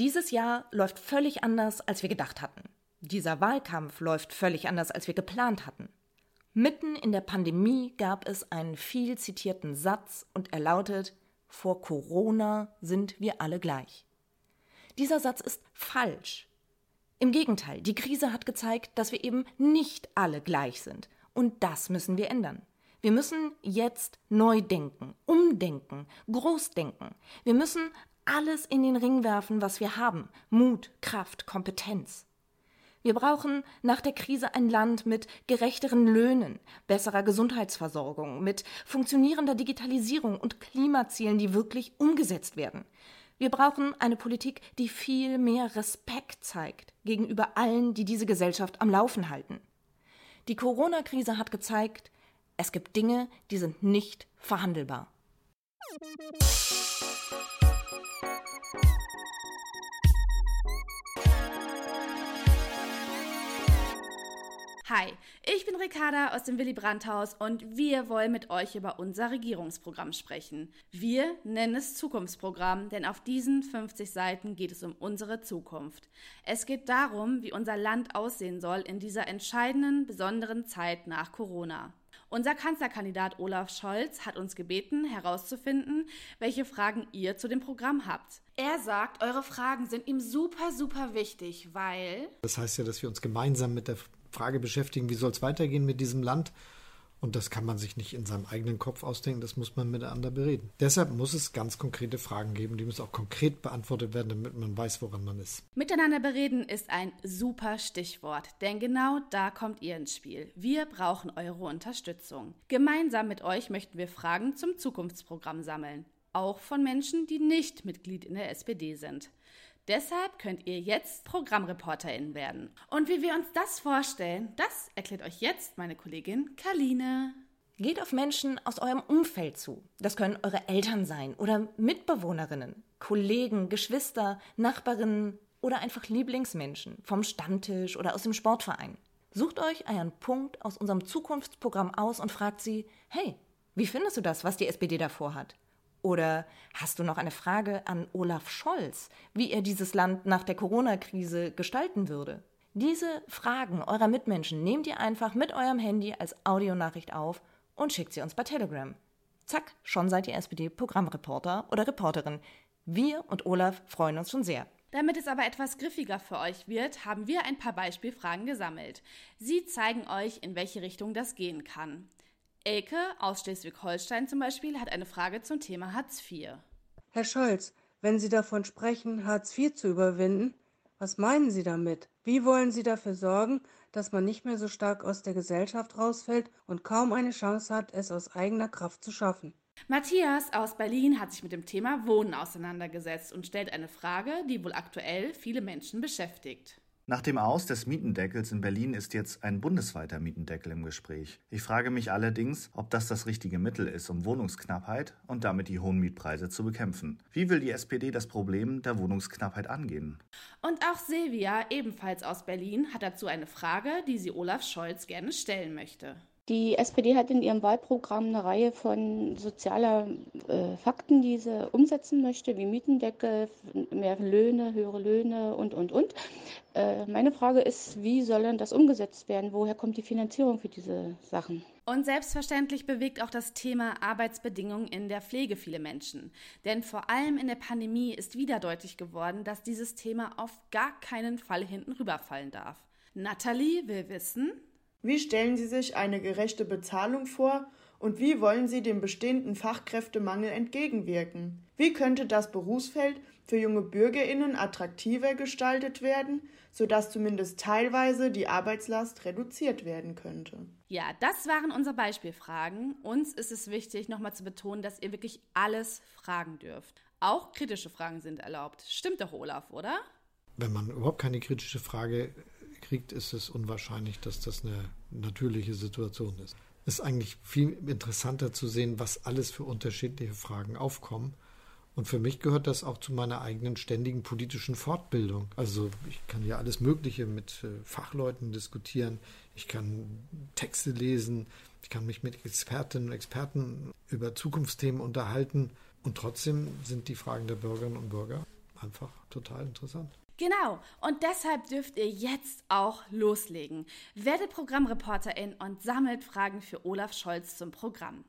Dieses Jahr läuft völlig anders, als wir gedacht hatten. Dieser Wahlkampf läuft völlig anders, als wir geplant hatten. Mitten in der Pandemie gab es einen viel zitierten Satz und er lautet, vor Corona sind wir alle gleich. Dieser Satz ist falsch. Im Gegenteil, die Krise hat gezeigt, dass wir eben nicht alle gleich sind. Und das müssen wir ändern. Wir müssen jetzt neu denken, umdenken, groß denken. Wir müssen alles in den Ring werfen, was wir haben. Mut, Kraft, Kompetenz. Wir brauchen nach der Krise ein Land mit gerechteren Löhnen, besserer Gesundheitsversorgung, mit funktionierender Digitalisierung und Klimazielen, die wirklich umgesetzt werden. Wir brauchen eine Politik, die viel mehr Respekt zeigt gegenüber allen, die diese Gesellschaft am Laufen halten. Die Corona-Krise hat gezeigt, es gibt Dinge, die sind nicht verhandelbar. Hi, ich bin Ricarda aus dem Willy Brandt Haus und wir wollen mit euch über unser Regierungsprogramm sprechen. Wir nennen es Zukunftsprogramm, denn auf diesen 50 Seiten geht es um unsere Zukunft. Es geht darum, wie unser Land aussehen soll in dieser entscheidenden, besonderen Zeit nach Corona. Unser Kanzlerkandidat Olaf Scholz hat uns gebeten, herauszufinden, welche Fragen ihr zu dem Programm habt. Er sagt, eure Fragen sind ihm super, super wichtig, weil. Das heißt ja, dass wir uns gemeinsam mit der Frage beschäftigen, wie soll es weitergehen mit diesem Land? Und das kann man sich nicht in seinem eigenen Kopf ausdenken, das muss man miteinander bereden. Deshalb muss es ganz konkrete Fragen geben, die müssen auch konkret beantwortet werden, damit man weiß, woran man ist. Miteinander bereden ist ein super Stichwort, denn genau da kommt ihr ins Spiel. Wir brauchen eure Unterstützung. Gemeinsam mit euch möchten wir Fragen zum Zukunftsprogramm sammeln, auch von Menschen, die nicht Mitglied in der SPD sind. Deshalb könnt ihr jetzt ProgrammreporterInnen werden. Und wie wir uns das vorstellen, das erklärt euch jetzt meine Kollegin Karline. Geht auf Menschen aus eurem Umfeld zu. Das können eure Eltern sein oder Mitbewohnerinnen, Kollegen, Geschwister, Nachbarinnen oder einfach Lieblingsmenschen vom Stammtisch oder aus dem Sportverein. Sucht euch euren Punkt aus unserem Zukunftsprogramm aus und fragt sie, hey, wie findest du das, was die SPD davor hat? Oder hast du noch eine Frage an Olaf Scholz, wie er dieses Land nach der Corona-Krise gestalten würde? Diese Fragen eurer Mitmenschen nehmt ihr einfach mit eurem Handy als Audionachricht auf und schickt sie uns bei Telegram. Zack, schon seid ihr SPD-Programmreporter oder Reporterin. Wir und Olaf freuen uns schon sehr. Damit es aber etwas griffiger für euch wird, haben wir ein paar Beispielfragen gesammelt. Sie zeigen euch, in welche Richtung das gehen kann. Elke aus Schleswig-Holstein zum Beispiel hat eine Frage zum Thema Hartz IV. Herr Scholz, wenn Sie davon sprechen, Hartz IV zu überwinden, was meinen Sie damit? Wie wollen Sie dafür sorgen, dass man nicht mehr so stark aus der Gesellschaft rausfällt und kaum eine Chance hat, es aus eigener Kraft zu schaffen? Matthias aus Berlin hat sich mit dem Thema Wohnen auseinandergesetzt und stellt eine Frage, die wohl aktuell viele Menschen beschäftigt. Nach dem Aus des Mietendeckels in Berlin ist jetzt ein bundesweiter Mietendeckel im Gespräch. Ich frage mich allerdings, ob das das richtige Mittel ist, um Wohnungsknappheit und damit die hohen Mietpreise zu bekämpfen. Wie will die SPD das Problem der Wohnungsknappheit angehen? Und auch Silvia, ebenfalls aus Berlin, hat dazu eine Frage, die sie Olaf Scholz gerne stellen möchte. Die SPD hat in ihrem Wahlprogramm eine Reihe von sozialer äh, Fakten, die sie umsetzen möchte, wie Mietendeckel, mehr Löhne, höhere Löhne und, und, und. Äh, meine Frage ist, wie soll denn das umgesetzt werden? Woher kommt die Finanzierung für diese Sachen? Und selbstverständlich bewegt auch das Thema Arbeitsbedingungen in der Pflege viele Menschen. Denn vor allem in der Pandemie ist wieder deutlich geworden, dass dieses Thema auf gar keinen Fall hinten rüberfallen darf. Nathalie will wissen, wie stellen Sie sich eine gerechte Bezahlung vor und wie wollen Sie dem bestehenden Fachkräftemangel entgegenwirken? Wie könnte das Berufsfeld für junge Bürgerinnen attraktiver gestaltet werden, sodass zumindest teilweise die Arbeitslast reduziert werden könnte? Ja, das waren unsere Beispielfragen. Uns ist es wichtig, nochmal zu betonen, dass ihr wirklich alles fragen dürft. Auch kritische Fragen sind erlaubt. Stimmt doch, Olaf, oder? Wenn man überhaupt keine kritische Frage kriegt, ist es unwahrscheinlich, dass das eine natürliche Situation ist. Es ist eigentlich viel interessanter zu sehen, was alles für unterschiedliche Fragen aufkommen. Und für mich gehört das auch zu meiner eigenen ständigen politischen Fortbildung. Also ich kann ja alles Mögliche mit äh, Fachleuten diskutieren, ich kann Texte lesen, ich kann mich mit Expertinnen und Experten über Zukunftsthemen unterhalten. Und trotzdem sind die Fragen der Bürgerinnen und Bürger einfach total interessant. Genau, und deshalb dürft ihr jetzt auch loslegen. Werdet Programmreporterin und sammelt Fragen für Olaf Scholz zum Programm.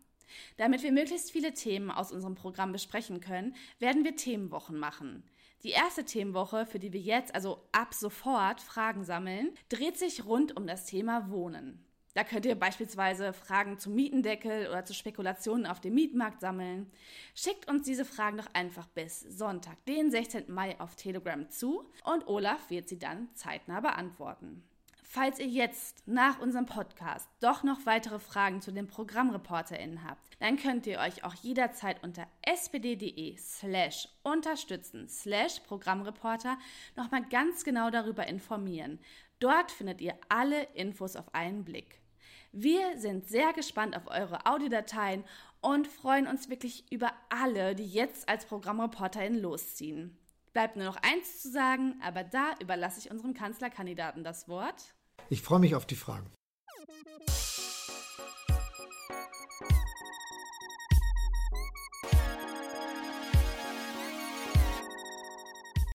Damit wir möglichst viele Themen aus unserem Programm besprechen können, werden wir Themenwochen machen. Die erste Themenwoche, für die wir jetzt, also ab sofort, Fragen sammeln, dreht sich rund um das Thema Wohnen. Da könnt ihr beispielsweise Fragen zum Mietendeckel oder zu Spekulationen auf dem Mietmarkt sammeln. Schickt uns diese Fragen doch einfach bis Sonntag, den 16. Mai auf Telegram zu und Olaf wird sie dann zeitnah beantworten. Falls ihr jetzt nach unserem Podcast doch noch weitere Fragen zu den ProgrammreporterInnen habt, dann könnt ihr euch auch jederzeit unter spd.de slash unterstützen slash Programmreporter nochmal ganz genau darüber informieren. Dort findet ihr alle Infos auf einen Blick. Wir sind sehr gespannt auf eure Audiodateien und freuen uns wirklich über alle, die jetzt als Programmreporterin losziehen. Bleibt nur noch eins zu sagen, aber da überlasse ich unserem Kanzlerkandidaten das Wort. Ich freue mich auf die Fragen.